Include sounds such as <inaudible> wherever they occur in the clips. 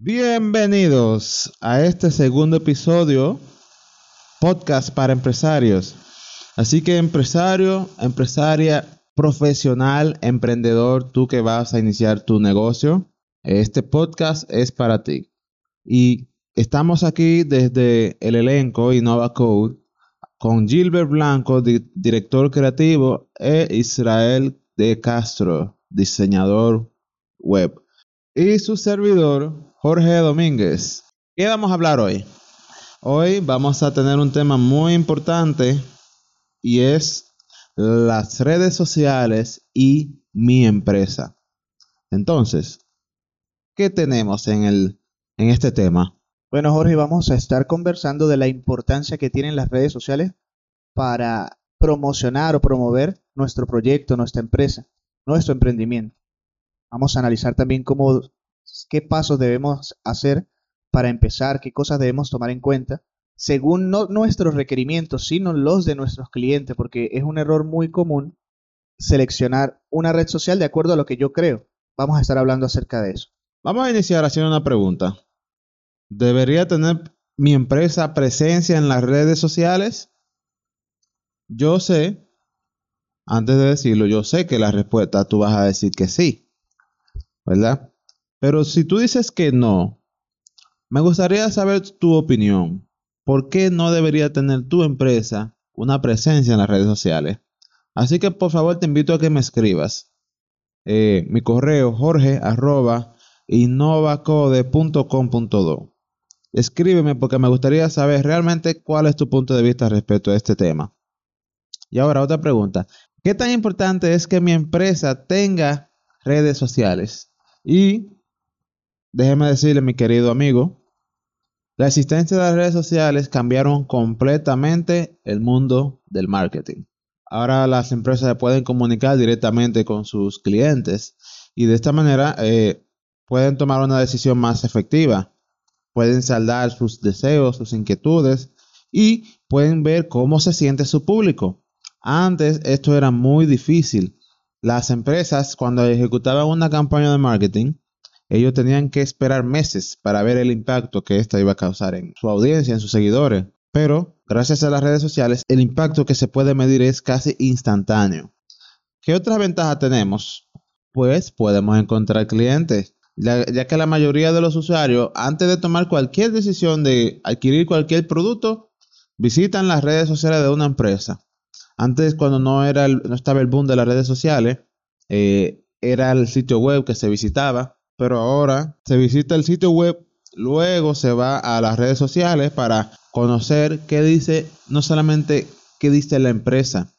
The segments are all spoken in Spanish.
Bienvenidos a este segundo episodio, podcast para empresarios. Así que empresario, empresaria, profesional, emprendedor, tú que vas a iniciar tu negocio, este podcast es para ti. Y estamos aquí desde el elenco Innova Code con Gilbert Blanco, director creativo, e Israel de Castro, diseñador web. Y su servidor, Jorge Domínguez. ¿Qué vamos a hablar hoy? Hoy vamos a tener un tema muy importante y es las redes sociales y mi empresa. Entonces, ¿qué tenemos en, el, en este tema? Bueno, Jorge, vamos a estar conversando de la importancia que tienen las redes sociales para promocionar o promover nuestro proyecto, nuestra empresa, nuestro emprendimiento. Vamos a analizar también cómo, qué pasos debemos hacer para empezar, qué cosas debemos tomar en cuenta, según no nuestros requerimientos, sino los de nuestros clientes, porque es un error muy común seleccionar una red social de acuerdo a lo que yo creo. Vamos a estar hablando acerca de eso. Vamos a iniciar haciendo una pregunta. ¿Debería tener mi empresa presencia en las redes sociales? Yo sé, antes de decirlo, yo sé que la respuesta tú vas a decir que sí, ¿verdad? Pero si tú dices que no, me gustaría saber tu opinión. ¿Por qué no debería tener tu empresa una presencia en las redes sociales? Así que por favor te invito a que me escribas. Eh, mi correo jorge arroba Escríbeme porque me gustaría saber realmente cuál es tu punto de vista respecto a este tema. Y ahora otra pregunta. ¿Qué tan importante es que mi empresa tenga redes sociales? Y déjeme decirle, mi querido amigo, la existencia de las redes sociales cambiaron completamente el mundo del marketing. Ahora las empresas pueden comunicar directamente con sus clientes y de esta manera eh, pueden tomar una decisión más efectiva pueden saldar sus deseos, sus inquietudes y pueden ver cómo se siente su público. Antes esto era muy difícil. Las empresas cuando ejecutaban una campaña de marketing, ellos tenían que esperar meses para ver el impacto que ésta iba a causar en su audiencia, en sus seguidores. Pero gracias a las redes sociales, el impacto que se puede medir es casi instantáneo. ¿Qué otra ventaja tenemos? Pues podemos encontrar clientes ya, que la mayoría de los usuarios, antes de tomar cualquier decisión de adquirir cualquier producto, visitan las redes sociales de una empresa. Antes, cuando no, era no estaba el boom de las redes sociales, eh, era el sitio web que se visitaba, pero ahora se visita el sitio web, luego se va a las redes sociales para conocer qué dice, no solamente qué dice la empresa,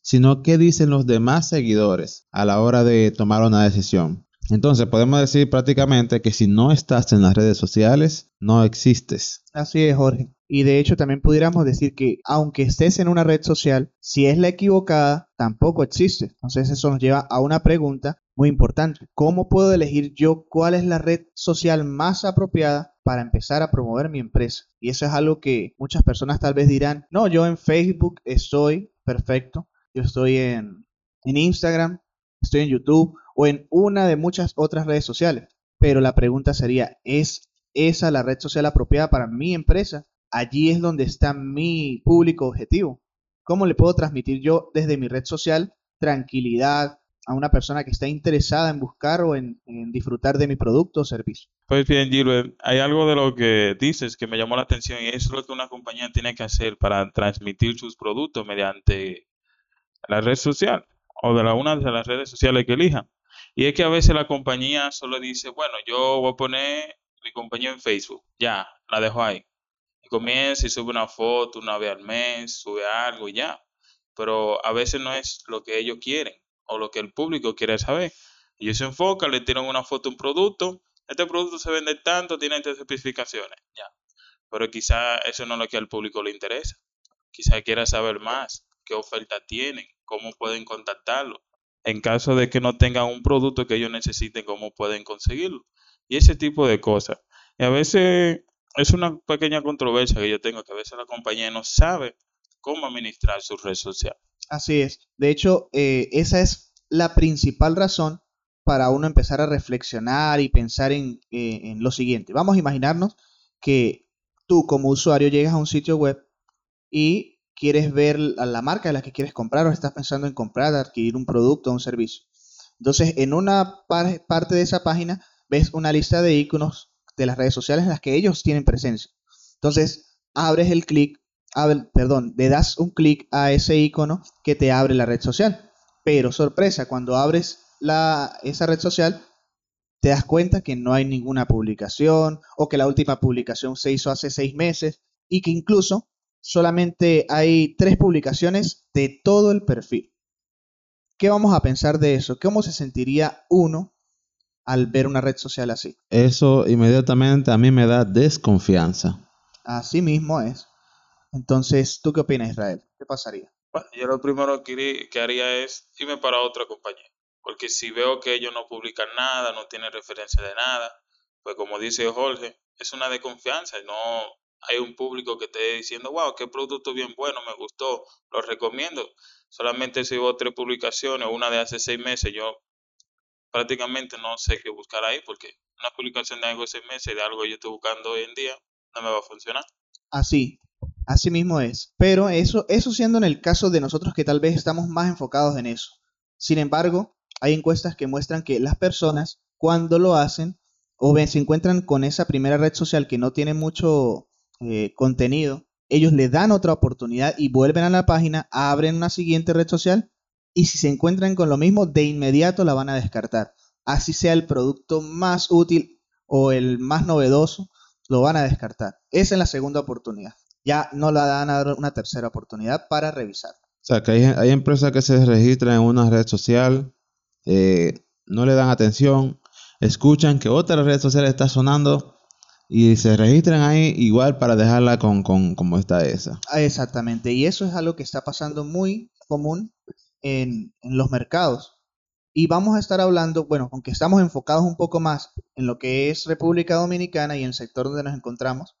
sino qué dicen los demás seguidores a la hora de tomar una decisión. Entonces podemos decir prácticamente que si no estás en las redes sociales, no existes. Así es, Jorge. Y de hecho también pudiéramos decir que aunque estés en una red social, si es la equivocada, tampoco existe. Entonces eso nos lleva a una pregunta muy importante. ¿Cómo puedo elegir yo cuál es la red social más apropiada para empezar a promover mi empresa? Y eso es algo que muchas personas tal vez dirán, no, yo en Facebook estoy perfecto, yo estoy en, en Instagram, estoy en YouTube o en una de muchas otras redes sociales. Pero la pregunta sería, ¿es esa la red social apropiada para mi empresa? Allí es donde está mi público objetivo. ¿Cómo le puedo transmitir yo desde mi red social tranquilidad a una persona que está interesada en buscar o en, disfrutar de mi producto o servicio? Pues bien, Gilbert, hay algo de lo que dices que me llamó la atención y es lo que una compañía tiene que hacer para transmitir sus productos mediante la red social o de la una de las redes sociales que elijan. Y es que a veces la compañía solo dice, bueno, yo voy a poner mi compañía en Facebook, ya, la dejo ahí. Y comienza y sube una foto una vez al mes, sube algo y ya. Pero a veces no es lo que ellos quieren o lo que el público quiere saber. Ellos se enfocan, le tiran una foto un producto, este producto se vende tanto, tiene estas especificaciones, ya. Pero quizá eso no es lo que al público le interesa. Quizá quiera saber más, qué oferta tienen, cómo pueden contactarlo en caso de que no tengan un producto que ellos necesiten, cómo pueden conseguirlo. Y ese tipo de cosas. Y a veces es una pequeña controversia que yo tengo, que a veces la compañía no sabe cómo administrar su red social. Así es. De hecho, eh, esa es la principal razón para uno empezar a reflexionar y pensar en, eh, en lo siguiente. Vamos a imaginarnos que tú como usuario llegas a un sitio web y quieres ver la marca de la que quieres comprar o estás pensando en comprar, adquirir un producto o un servicio. Entonces, en una par- parte de esa página ves una lista de iconos de las redes sociales en las que ellos tienen presencia. Entonces, abres el clic, perdón, le das un clic a ese icono que te abre la red social. Pero sorpresa, cuando abres la, esa red social, te das cuenta que no hay ninguna publicación o que la última publicación se hizo hace seis meses y que incluso solamente hay tres publicaciones de todo el perfil. ¿Qué vamos a pensar de eso? ¿Cómo se sentiría uno al ver una red social así? Eso inmediatamente a mí me da desconfianza. Así mismo es. Entonces, ¿tú qué opinas, Israel? ¿Qué pasaría? Bueno, yo lo primero que, que haría es irme para otra compañía. Porque si veo que ellos no publican nada, no tienen referencia de nada, pues como dice Jorge, es una desconfianza. No hay un público que esté diciendo, wow, qué producto bien bueno, me gustó, lo recomiendo. Solamente si veo tres publicaciones, una de hace seis meses, yo prácticamente no sé qué buscar ahí, porque una publicación de algo de seis meses, de algo que yo estoy buscando hoy en día, no me va a funcionar. Así, así mismo es. Pero eso, eso siendo en el caso de nosotros que tal vez estamos más enfocados en eso. Sin embargo, hay encuestas que muestran que las personas cuando lo hacen o se encuentran con esa primera red social que no tiene mucho eh, contenido, ellos le dan otra oportunidad y vuelven a la página, abren una siguiente red social y si se encuentran con lo mismo, de inmediato la van a descartar. Así sea el producto más útil o el más novedoso, lo van a descartar. Esa es la segunda oportunidad. Ya no la dan a dar una tercera oportunidad para revisar. O sea, que hay, hay empresas que se registran en una red social, eh, no le dan atención, escuchan que otra red social está sonando y se registran ahí igual para dejarla con, con como está esa. Ah, Exactamente. Y eso es algo que está pasando muy común en, en los mercados. Y vamos a estar hablando, bueno, aunque estamos enfocados un poco más en lo que es República Dominicana y el sector donde nos encontramos,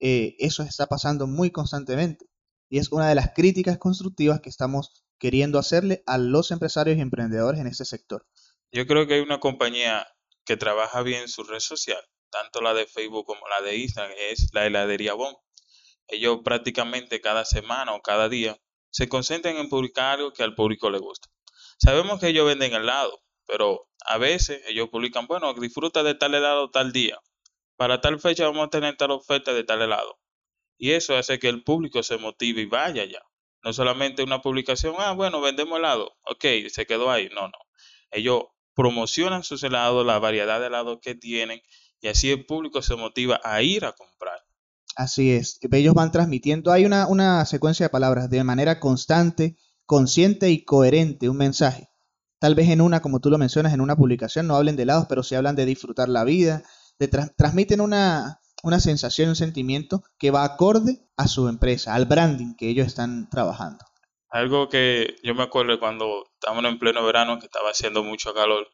eh, eso está pasando muy constantemente. Y es una de las críticas constructivas que estamos queriendo hacerle a los empresarios y emprendedores en este sector. Yo creo que hay una compañía que trabaja bien su red social, tanto la de Facebook como la de Instagram, es la heladería Bon. Ellos prácticamente cada semana o cada día se concentran en publicar algo que al público le gusta. Sabemos que ellos venden helado, pero a veces ellos publican, bueno, disfruta de tal helado tal día. Para tal fecha vamos a tener tal oferta de tal helado. Y eso hace que el público se motive y vaya ya. No solamente una publicación, ah, bueno, vendemos helado. Ok, se quedó ahí. No, no. Ellos promocionan sus helados, la variedad de helados que tienen, y así el público se motiva a ir a comprar. Así es. Ellos van transmitiendo, hay una, una secuencia de palabras de manera constante, consciente y coherente, un mensaje. Tal vez en una, como tú lo mencionas, en una publicación no hablen de helados, pero sí hablan de disfrutar la vida, de tra- transmiten una, una sensación, un sentimiento que va acorde a su empresa, al branding que ellos están trabajando. Algo que yo me acuerdo cuando estábamos en pleno verano, que estaba haciendo mucho calor,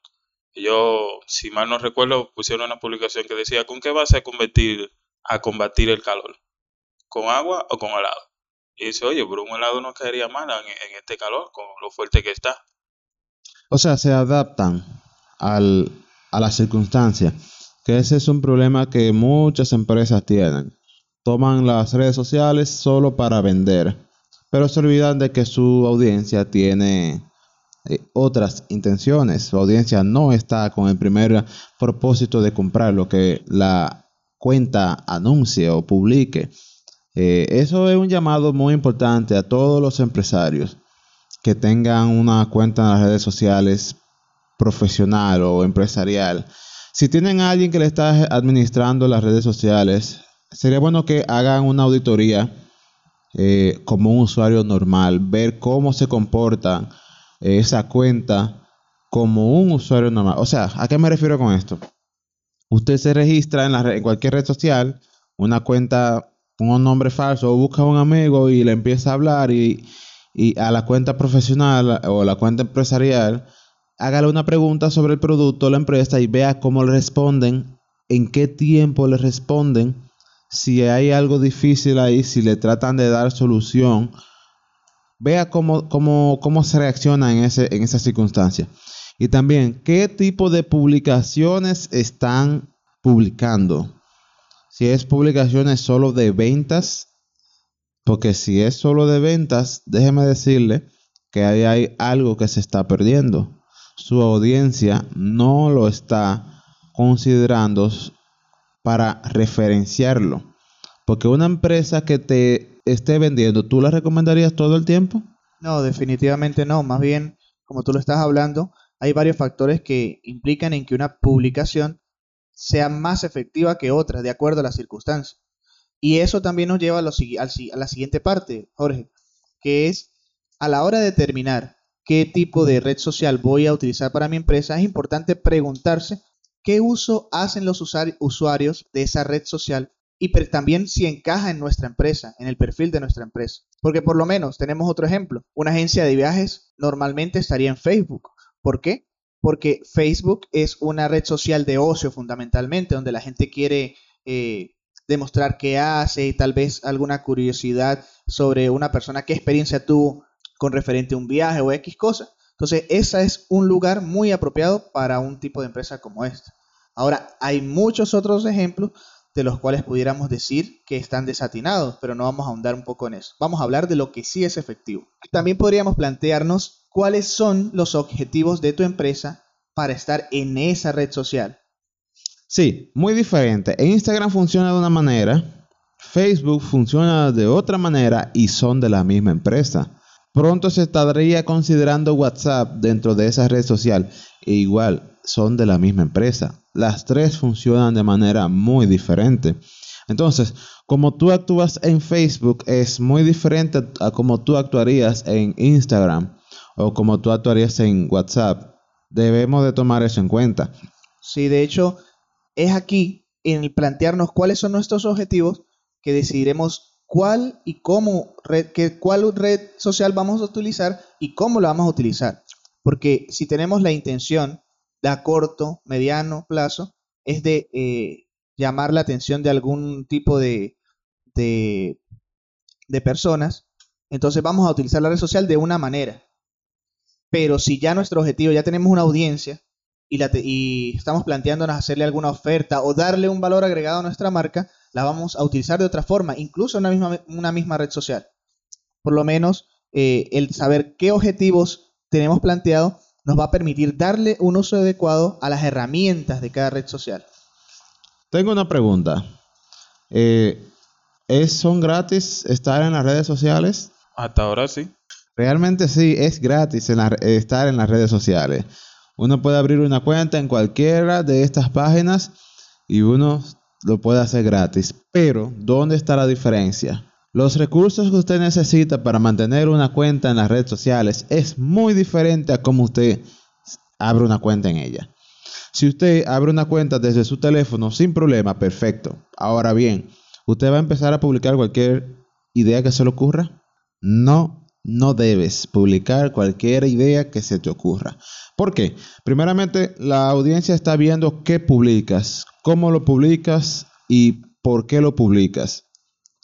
yo, si mal no recuerdo, pusieron una publicación que decía, ¿con qué vas a combatir, a combatir el calor? ¿Con agua o con helado? Y dice, oye, pero un helado no caería mal en, en este calor, con lo fuerte que está. O sea, se adaptan al, a las circunstancias. Que ese es un problema que muchas empresas tienen. Toman las redes sociales solo para vender, pero se olvidan de que su audiencia tiene eh, otras intenciones. Su audiencia no está con el primer propósito de comprar lo que la cuenta anuncie o publique. Eh, eso es un llamado muy importante a todos los empresarios que tengan una cuenta en las redes sociales profesional o empresarial. Si tienen a alguien que le está administrando las redes sociales, sería bueno que hagan una auditoría eh, como un usuario normal, ver cómo se comporta eh, esa cuenta como un usuario normal. O sea, ¿a qué me refiero con esto? Usted se registra en, la en cualquier red social, una cuenta un nombre falso, o busca a un amigo y le empieza a hablar y, y a la cuenta profesional o la cuenta empresarial, hágale una pregunta sobre el producto o la empresa y vea cómo le responden, en qué tiempo le responden, si hay algo difícil ahí, si le tratan de dar solución, vea cómo, cómo, cómo se reacciona en, ese, en esa circunstancia. Y también, ¿qué tipo de publicaciones están publicando? Si es publicaciones solo de ventas, porque si es solo de ventas, déjeme decirle que ahí hay algo que se está perdiendo. Su audiencia no lo está considerando para referenciarlo. Porque una empresa que te esté vendiendo, ¿tú la recomendarías todo el tiempo? No, definitivamente no. Más bien, como tú lo estás hablando, hay varios factores que implican en que una publicación sea más efectiva que otra, de acuerdo a las circunstancias. Y eso también nos lleva a, a la siguiente parte, Jorge, que es a la hora de determinar qué tipo de red social voy a utilizar para mi empresa, es importante preguntarse qué uso hacen los usuarios de esa red social y también si encaja en nuestra empresa, en el perfil de nuestra empresa. Porque por lo menos tenemos otro ejemplo. Una agencia de viajes normalmente estaría en Facebook. ¿Por qué? Porque Facebook es una red social de ocio fundamentalmente, donde la gente quiere eh, demostrar qué hace y tal vez alguna curiosidad sobre una persona, qué experiencia tuvo con referente a un viaje o X cosa. Entonces, ese es un lugar muy apropiado para un tipo de empresa como esta. Ahora, hay muchos otros ejemplos de los cuales pudiéramos decir que están desatinados, pero no vamos a ahondar un poco en eso. Vamos a hablar de lo que sí es efectivo. También podríamos plantearnos cuáles son los objetivos de tu empresa para estar en esa red social. Sí, muy diferente. Instagram funciona de una manera, Facebook funciona de otra manera y son de la misma empresa. Pronto se estaría considerando WhatsApp dentro de esa red social. E igual, son de la misma empresa. Las tres funcionan de manera muy diferente. Entonces, como tú actúas en Facebook es muy diferente a como tú actuarías en Instagram o como tú actuarías en WhatsApp. Debemos de tomar eso en cuenta. Sí, de hecho, es aquí en plantearnos cuáles son nuestros objetivos que decidiremos cuál y cómo red, cuál red social vamos a utilizar y cómo la vamos a utilizar. Porque si tenemos la intención de a corto, mediano plazo, es de eh, llamar la atención de algún tipo de, de, personas, entonces vamos a utilizar la red social de una manera. Pero si ya nuestro objetivo, ya tenemos una audiencia y, la y estamos planteándonos hacerle alguna oferta o darle un valor agregado a nuestra marca, la vamos a utilizar de otra forma, incluso en una misma, una misma red social. Por lo menos eh, el saber qué objetivos tenemos planteado nos va a permitir darle un uso adecuado a las herramientas de cada red social. Tengo una pregunta. Eh, ¿es, ¿Son gratis estar en las redes sociales? Hasta ahora sí. Realmente sí, es gratis estar en las redes sociales. Uno puede abrir una cuenta en cualquiera de estas páginas y uno lo puede hacer gratis. Pero, ¿dónde está la diferencia? Los recursos que usted necesita para mantener una cuenta en las redes sociales es muy diferente a cómo usted abre una cuenta en ella. Si usted abre una cuenta desde su teléfono sin problema, perfecto. Ahora bien, ¿usted va a empezar a publicar cualquier idea que se le ocurra? No, no debes publicar cualquier idea que se te ocurra. ¿Por qué? Primeramente, la audiencia está viendo qué publicas, cómo lo publicas y por qué lo publicas.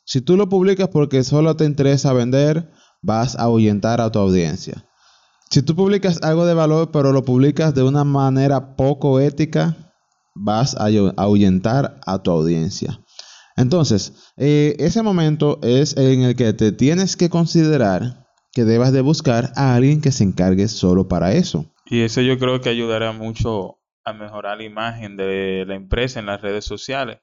Si tú lo publicas porque solo te interesa vender, vas a ahuyentar a tu audiencia. Si tú publicas algo de valor pero lo publicas de una manera poco ética, vas a ahuyentar a tu audiencia. Entonces, eh, ese momento es en el que te tienes que considerar que debas de buscar a alguien que se encargue solo para eso. Y eso yo creo que ayudará mucho a mejorar la imagen de la empresa en las redes sociales.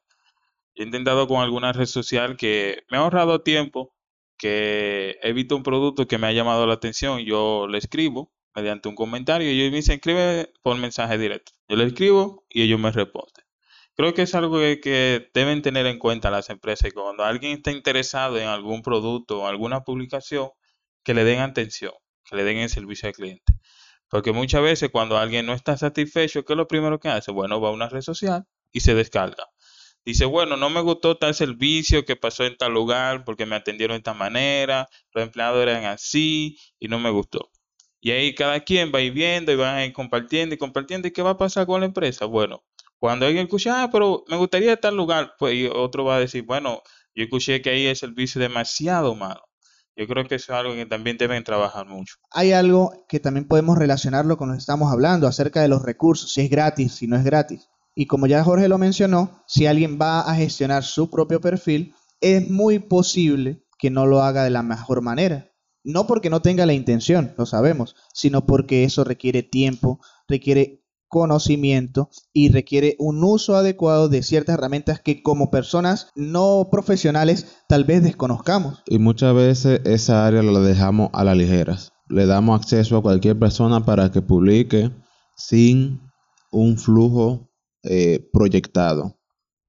he intentado con alguna red social que me ha ahorrado tiempo, que he visto un producto que me ha llamado la atención, yo le escribo mediante un comentario y ellos me dicen escribe por mensaje directo. Yo le escribo y ellos me responden. Creo que es algo que, deben tener en cuenta las empresas cuando alguien está interesado en algún producto o alguna publicación, que le den atención, que le den el servicio al cliente. Porque muchas veces cuando alguien no está satisfecho, ¿qué es lo primero que hace? Bueno, va a una red social y se descarga. Dice, bueno, no me gustó tal servicio que pasó en tal lugar porque me atendieron de esta manera, los empleados eran así y no me gustó. Y ahí cada quien va ir viendo y va a ir compartiendo y compartiendo. ¿Y qué va a pasar con la empresa? Bueno, cuando alguien escucha, ah, pero me gustaría tal lugar, pues otro va a decir, bueno, yo escuché que ahí el servicio es demasiado malo. Yo creo que eso es algo que también deben trabajar mucho. Hay algo que también podemos relacionarlo con lo que estamos hablando acerca de los recursos, si es gratis, si no es gratis. Y como ya Jorge lo mencionó, si alguien va a gestionar su propio perfil, es muy posible que no lo haga de la mejor manera. No porque no tenga la intención, lo sabemos, sino porque eso requiere tiempo, requiere conocimiento y requiere un uso adecuado de ciertas herramientas que como personas no profesionales tal vez desconozcamos. Y muchas veces esa área la dejamos a la ligera. Le damos acceso a cualquier persona para que publique sin un flujo eh, proyectado.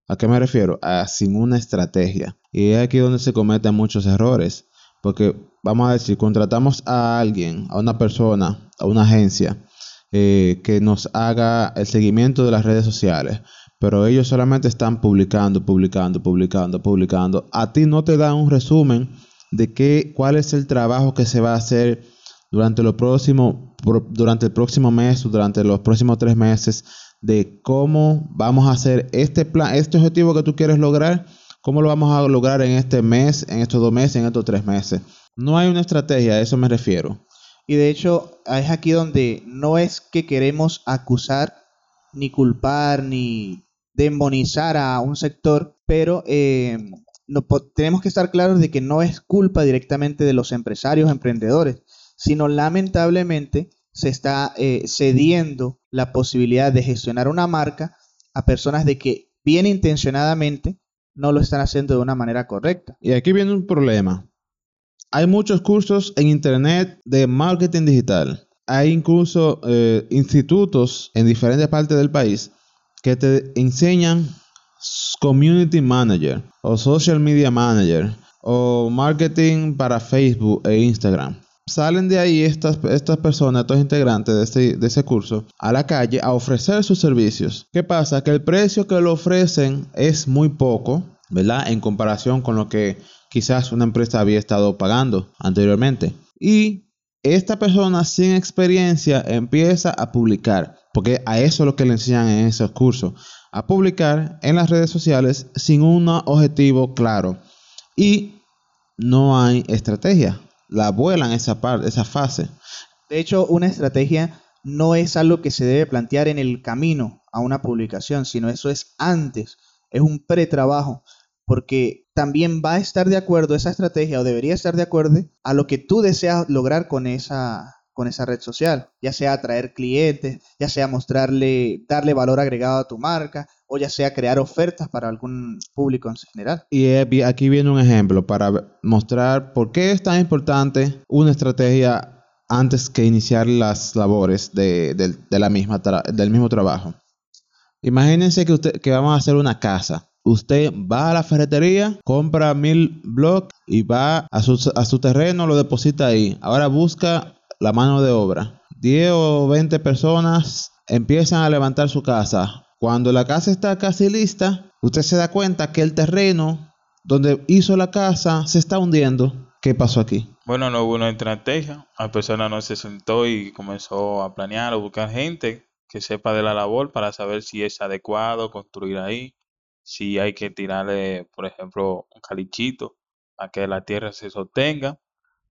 ¿A qué me refiero? A sin una estrategia. Y es aquí donde se cometen muchos errores. Porque vamos a decir, contratamos a alguien, a una persona, a una agencia, eh, que nos haga el seguimiento de las redes sociales, pero ellos solamente están publicando, publicando, publicando, publicando. A ti no te dan un resumen de qué, cuál es el trabajo que se va a hacer durante, lo próximo, durante el próximo mes o durante los próximos tres meses, de cómo vamos a hacer este plan, este objetivo que tú quieres lograr, cómo lo vamos a lograr en este mes, en estos dos meses, en estos tres meses. No hay una estrategia, a eso me refiero. Y de hecho, es aquí donde no es que queremos acusar, ni culpar, ni demonizar a un sector, pero eh, no, tenemos que estar claros de que no es culpa directamente de los empresarios, emprendedores, sino lamentablemente se está eh, cediendo la posibilidad de gestionar una marca a personas de que bien intencionadamente no lo están haciendo de una manera correcta. Y aquí viene un problema. Hay muchos cursos en Internet de marketing digital. Hay incluso eh, institutos en diferentes partes del país que te enseñan community manager o social media manager o marketing para Facebook e Instagram. Salen de ahí estas, estas personas, estos integrantes de, este, de ese curso, a la calle a ofrecer sus servicios. ¿Qué pasa? Que el precio que lo ofrecen es muy poco, ¿verdad? En comparación con lo que quizás una empresa había estado pagando anteriormente. Y esta persona sin experiencia empieza a publicar, porque a eso es lo que le enseñan en esos cursos, a publicar en las redes sociales sin un objetivo claro. Y no hay estrategia, la vuelan esa parte, esa fase. De hecho, una estrategia no es algo que se debe plantear en el camino a una publicación, sino eso es antes, es un pretrabajo porque también va a estar de acuerdo esa estrategia o debería estar de acuerdo a lo que tú deseas lograr con esa, con esa red social, ya sea atraer clientes, ya sea mostrarle, darle valor agregado a tu marca o ya sea crear ofertas para algún público en general. Y aquí viene un ejemplo para mostrar por qué es tan importante una estrategia antes que iniciar las labores de, la misma del mismo trabajo. Imagínense que, usted, que vamos a hacer una casa usted va a la ferretería, compra mil blocks y va a su, a su terreno, lo deposita ahí. Ahora busca la mano de obra. 10 o 20 personas empiezan a levantar su casa. Cuando la casa está casi lista, usted se da cuenta que el terreno donde hizo la casa se está hundiendo. ¿Qué pasó aquí? Bueno, no hubo una estrategia. La persona no se sentó y comenzó a planear o buscar gente que sepa de la labor para saber si es adecuado construir ahí si hay que tirarle, por ejemplo, un calichito a que la tierra se sostenga.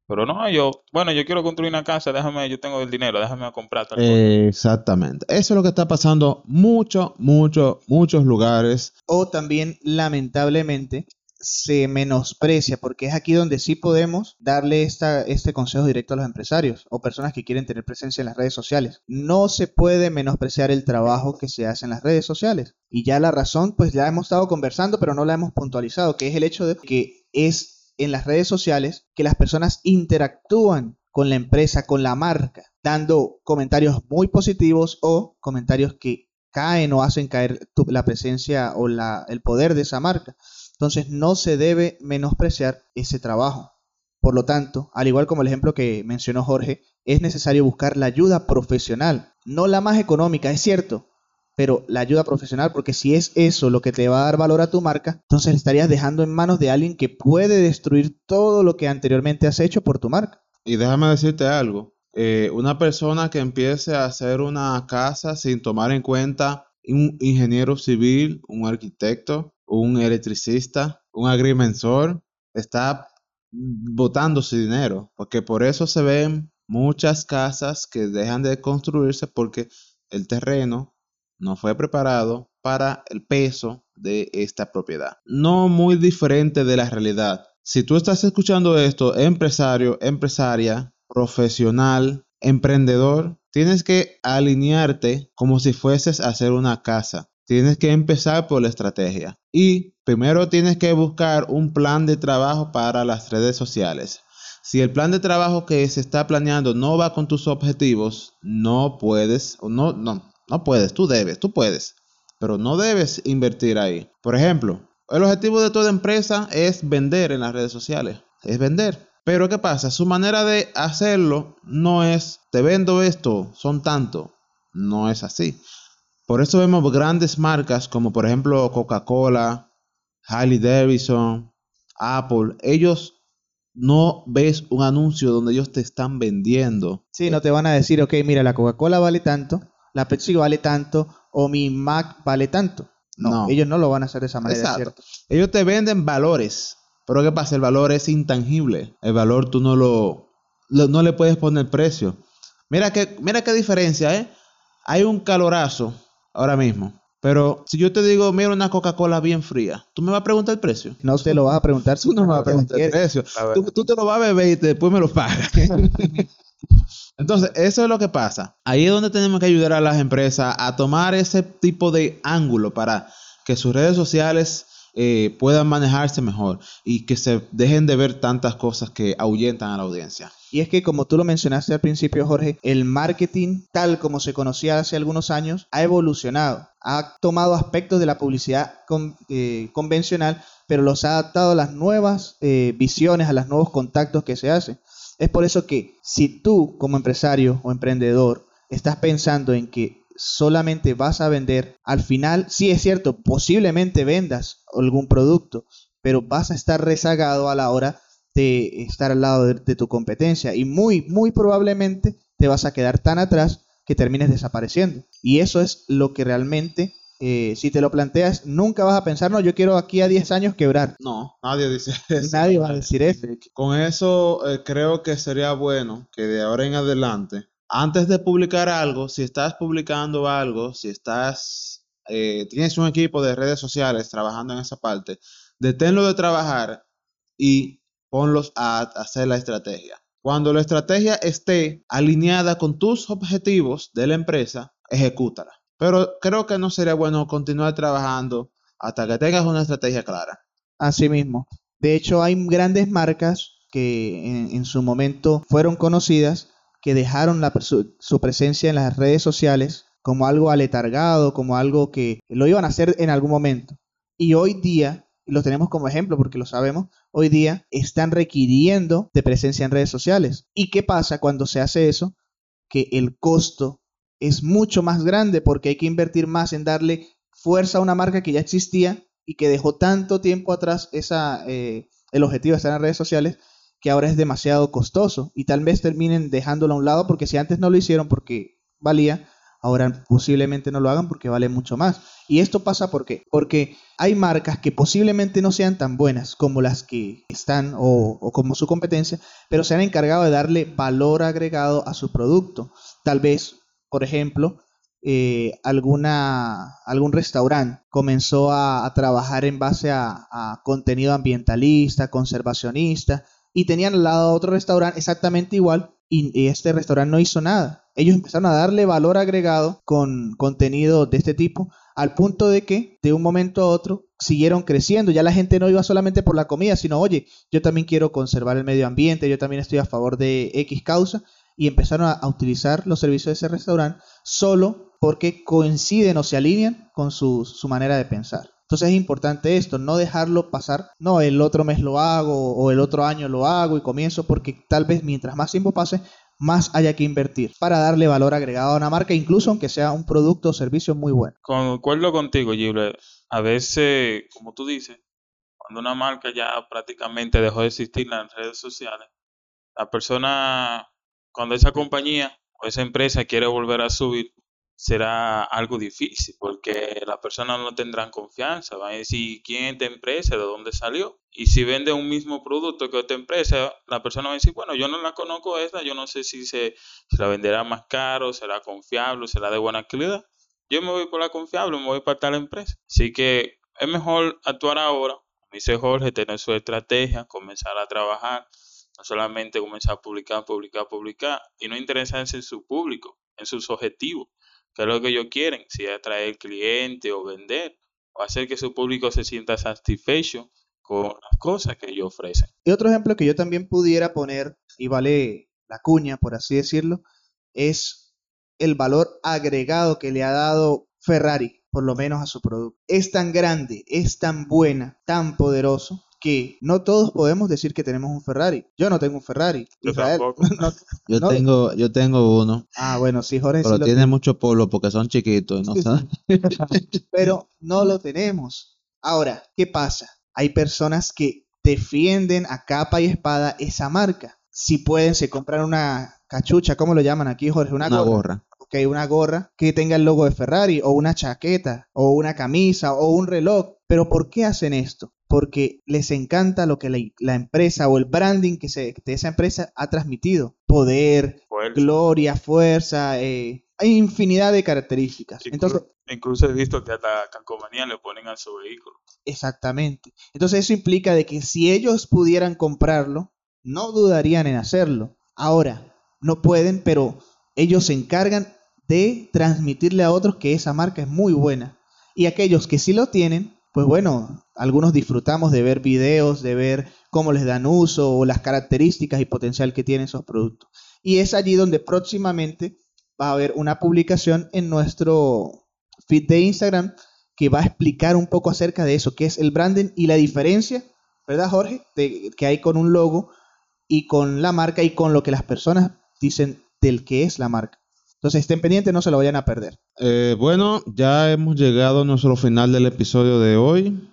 Pero no, yo, bueno, yo quiero construir una casa, déjame, yo tengo el dinero, déjame comprar tal Exactamente. Eso es lo que está pasando mucho, mucho, muchos lugares. O también, lamentablemente, se menosprecia, porque es aquí donde sí podemos darle esta, este consejo directo a los empresarios o personas que quieren tener presencia en las redes sociales. No se puede menospreciar el trabajo que se hace en las redes sociales. Y ya la razón, pues ya hemos estado conversando, pero no la hemos puntualizado, que es el hecho de que es en las redes sociales que las personas interactúan con la empresa, con la marca, dando comentarios muy positivos o comentarios que caen o hacen caer la presencia o la, el poder de esa marca. Entonces no se debe menospreciar ese trabajo. Por lo tanto, al igual como el ejemplo que mencionó Jorge, es necesario buscar la ayuda profesional, no la más económica, es cierto, pero la ayuda profesional, porque si es eso lo que te va a dar valor a tu marca, entonces estarías dejando en manos de alguien que puede destruir todo lo que anteriormente has hecho por tu marca. Y déjame decirte algo, eh, una persona que empiece a hacer una casa sin tomar en cuenta un ingeniero civil, un arquitecto, un electricista, un agrimensor, está botando su dinero, porque por eso se ven muchas casas que dejan de construirse porque el terreno no fue preparado para el peso de esta propiedad. No muy diferente de la realidad. Si tú estás escuchando esto, empresario, empresaria, profesional, emprendedor, tienes que alinearte como si fueses a hacer una casa. Tienes que empezar por la estrategia. Y primero tienes que buscar un plan de trabajo para las redes sociales. Si el plan de trabajo que se está planeando no va con tus objetivos, no puedes, no, no, no puedes, tú debes, tú puedes, pero no debes invertir ahí. Por ejemplo, el objetivo de toda empresa es vender en las redes sociales, es vender. Pero ¿qué pasa? Su manera de hacerlo no es, te vendo esto, son tanto. No es así. Por eso vemos grandes marcas como por ejemplo Coca-Cola, Harley Davidson, Apple. Ellos no ves un anuncio donde ellos te están vendiendo. Sí, no te van a decir, ok, mira, la Coca-Cola vale tanto, la Pepsi vale tanto, o mi Mac vale tanto. No, No. ellos no lo van a hacer de esa manera, Exacto. ¿cierto? Ellos te venden valores. Pero ¿qué pasa? El valor es intangible. El valor tú no lo, lo- no le puedes poner precio. Mira qué, mira qué diferencia, ¿eh? Hay un calorazo ahora mismo. Pero si yo te digo, mira una Coca-Cola bien fría, tú me vas a preguntar el precio. No te lo vas a preguntar. Tú no me vas a preguntar el precio. Tú, tú te lo vas a beber y te- después me lo pagas. <laughs> Entonces, eso es lo que pasa. Ahí es donde tenemos que ayudar a las empresas a tomar ese tipo de ángulo para que sus redes sociales eh, puedan manejarse mejor y que se dejen de ver tantas cosas que ahuyentan a la audiencia. Y es que como tú lo mencionaste al principio, Jorge, el marketing tal como se conocía hace algunos años ha evolucionado, ha tomado aspectos de la publicidad con- eh, convencional, pero los ha adaptado a las nuevas eh, visiones, a los nuevos contactos que se hacen. Es por eso que si tú como empresario o emprendedor estás pensando en que solamente vas a vender, al final, sí es cierto, posiblemente vendas algún producto, pero vas a estar rezagado a la hora de estar al lado de, de tu competencia y muy, muy probablemente te vas a quedar tan atrás que termines desapareciendo. Y eso es lo que realmente, eh, si te lo planteas, nunca vas a pensar, no, yo quiero aquí a 10 años quebrar. No, nadie dice <laughs> eso. Nadie va a decir eso. Con eso eh, creo que sería bueno que de ahora en adelante, antes de publicar algo, si estás publicando algo, si estás, eh, tienes un equipo de redes sociales trabajando en esa parte, deténlo de trabajar y ponlos a hacer la estrategia. Cuando la estrategia esté alineada con tus objetivos de la empresa, ejecútala. Pero creo que no sería bueno continuar trabajando hasta que tengas una estrategia clara. Así mismo. De hecho, hay grandes marcas que en, en su momento fueron conocidas que dejaron su, presencia en las redes sociales como algo aletargado, como algo que lo iban a hacer en algún momento. Y hoy día, y lo tenemos como ejemplo porque lo sabemos, hoy día están requiriendo de presencia en redes sociales. ¿Y qué pasa cuando se hace eso? Que el costo es mucho más grande porque hay que invertir más en darle fuerza a una marca que ya existía y que dejó tanto tiempo atrás esa, eh, el objetivo de estar en redes sociales que ahora es demasiado costoso y tal vez terminen dejándolo a un lado porque si antes no lo hicieron porque valía, ahora posiblemente no lo hagan porque vale mucho más. Y esto pasa ¿por qué? porque hay marcas que posiblemente no sean tan buenas como las que están o, como su competencia, pero se han encargado de darle valor agregado a su producto. Tal vez, por ejemplo, eh, alguna, algún restaurante comenzó a, trabajar en base a, contenido ambientalista, conservacionista, y tenían al lado otro restaurante exactamente igual, y, este restaurante no hizo nada. Ellos empezaron a darle valor agregado con contenido de este tipo, al punto de que de un momento a otro siguieron creciendo. Ya la gente no iba solamente por la comida, sino, oye, yo también quiero conservar el medio ambiente, yo también estoy a favor de X causa, y empezaron a, a utilizar los servicios de ese restaurante solo porque coinciden o se alinean con su, su, manera de pensar. Entonces es importante esto, no dejarlo pasar, no, el otro mes lo hago o el otro año lo hago y comienzo porque tal vez mientras más tiempo pase, más haya que invertir para darle valor agregado a una marca, incluso aunque sea un producto o servicio muy bueno. Concuerdo contigo, Gilbert. A veces, como tú dices, cuando una marca ya prácticamente dejó de existir en las redes sociales, la persona, cuando esa compañía o esa empresa quiere volver a subir, será algo difícil porque las personas no tendrán confianza, van a decir quién es esta empresa, de dónde salió. Y si vende un mismo producto que otra empresa, la persona va a decir, bueno, yo no la conozco esta, yo no sé si se, la venderá más caro, será confiable, será de buena calidad. Yo me voy por la confiable, me voy para tal empresa. Así que es mejor actuar ahora, dice Jorge, tener su estrategia, comenzar a trabajar, no solamente comenzar a publicar, publicar, publicar, y no interesarse en su público, en sus objetivos que es lo que ellos quieren, si atraer cliente o vender, o hacer que su público se sienta satisfecho con las cosas que ellos ofrecen. Y otro ejemplo que yo también pudiera poner, y vale la cuña, por así decirlo, es el valor agregado que le ha dado Ferrari, por lo menos a su producto. Es tan grande, es tan buena, tan poderoso, que no todos podemos decir que tenemos un Ferrari. Yo no tengo un Ferrari. Yo Israel, tampoco. <laughs> no- Yo no- tengo, yo tengo uno, Ah, bueno, sí, Jorge, sí pero lo tiene mucho polvo porque son chiquitos. ¿no? <laughs> Pero no lo tenemos. Ahora, ¿qué pasa? Hay personas que defienden a capa y espada esa marca. Si pueden, se compran una cachucha, ¿cómo lo llaman aquí, Jorge? Una, Una gorra. gorra. Ok, una gorra que tenga el logo de Ferrari, o una chaqueta, o una camisa, o un reloj. Pero ¿por qué hacen esto? Porque les encanta lo que la, la empresa o el branding que se, de esa empresa ha transmitido. Poder, Fuerza. gloria, fuerza, eh, hay infinidad de características. Entonces, Incluso he visto que hasta calcomanía le ponen a su vehículo. Exactamente. Entonces eso implica de que si ellos pudieran comprarlo, no dudarían en hacerlo. Ahora, no pueden, pero ellos se encargan de transmitirle a otros que esa marca es muy buena. Y aquellos que sí lo tienen, pues bueno, algunos disfrutamos de ver videos, de ver cómo les dan uso o las características y potencial que tienen esos productos. Y es allí donde próximamente va a haber una publicación en nuestro feed de Instagram que va a explicar un poco acerca de eso, qué es el branding y la diferencia, ¿verdad, Jorge? Que hay con un logo y con la marca y con lo que las personas dicen del que es la marca. Entonces estén pendientes, no se lo vayan a perder. Eh, bueno, ya hemos llegado a nuestro final del episodio de hoy.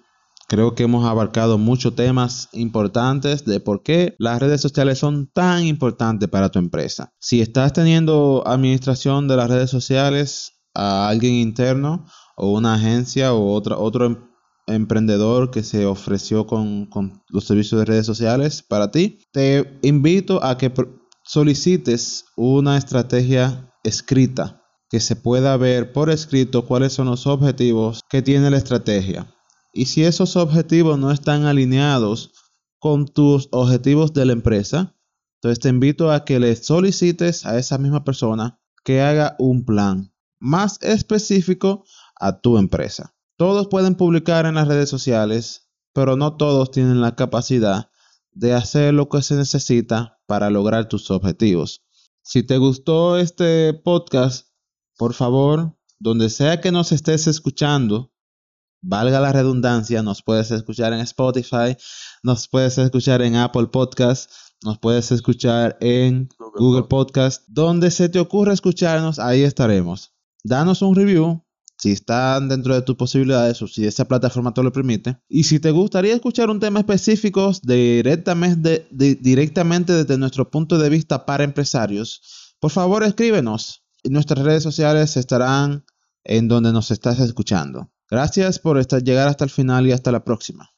Creo que hemos abarcado muchos temas importantes de por qué las redes sociales son tan importantes para tu empresa. Si estás teniendo administración de las redes sociales a alguien interno o una agencia o otro em- emprendedor que se ofreció con, los servicios de redes sociales para ti, te invito a que solicites una estrategia escrita que se pueda ver por escrito cuáles son los objetivos que tiene la estrategia. Y si esos objetivos no están alineados con tus objetivos de la empresa, entonces te invito a que le solicites a esa misma persona que haga un plan más específico a tu empresa. Todos pueden publicar en las redes sociales, pero no todos tienen la capacidad de hacer lo que se necesita para lograr tus objetivos. Si te gustó este podcast, por favor, donde sea que nos estés escuchando, valga la redundancia, nos puedes escuchar en Spotify, nos puedes escuchar en Apple Podcast, nos puedes escuchar en Google Google Podcast, donde se te ocurra escucharnos, ahí estaremos. Danos un review si están dentro de tus posibilidades o si esa plataforma te lo permite. Y si te gustaría escuchar un tema específico directamente, de- directamente desde nuestro punto de vista para empresarios, por favor escríbenos. Nuestras redes sociales estarán en donde nos estás escuchando. Gracias por estar, llegar hasta el final y hasta la próxima.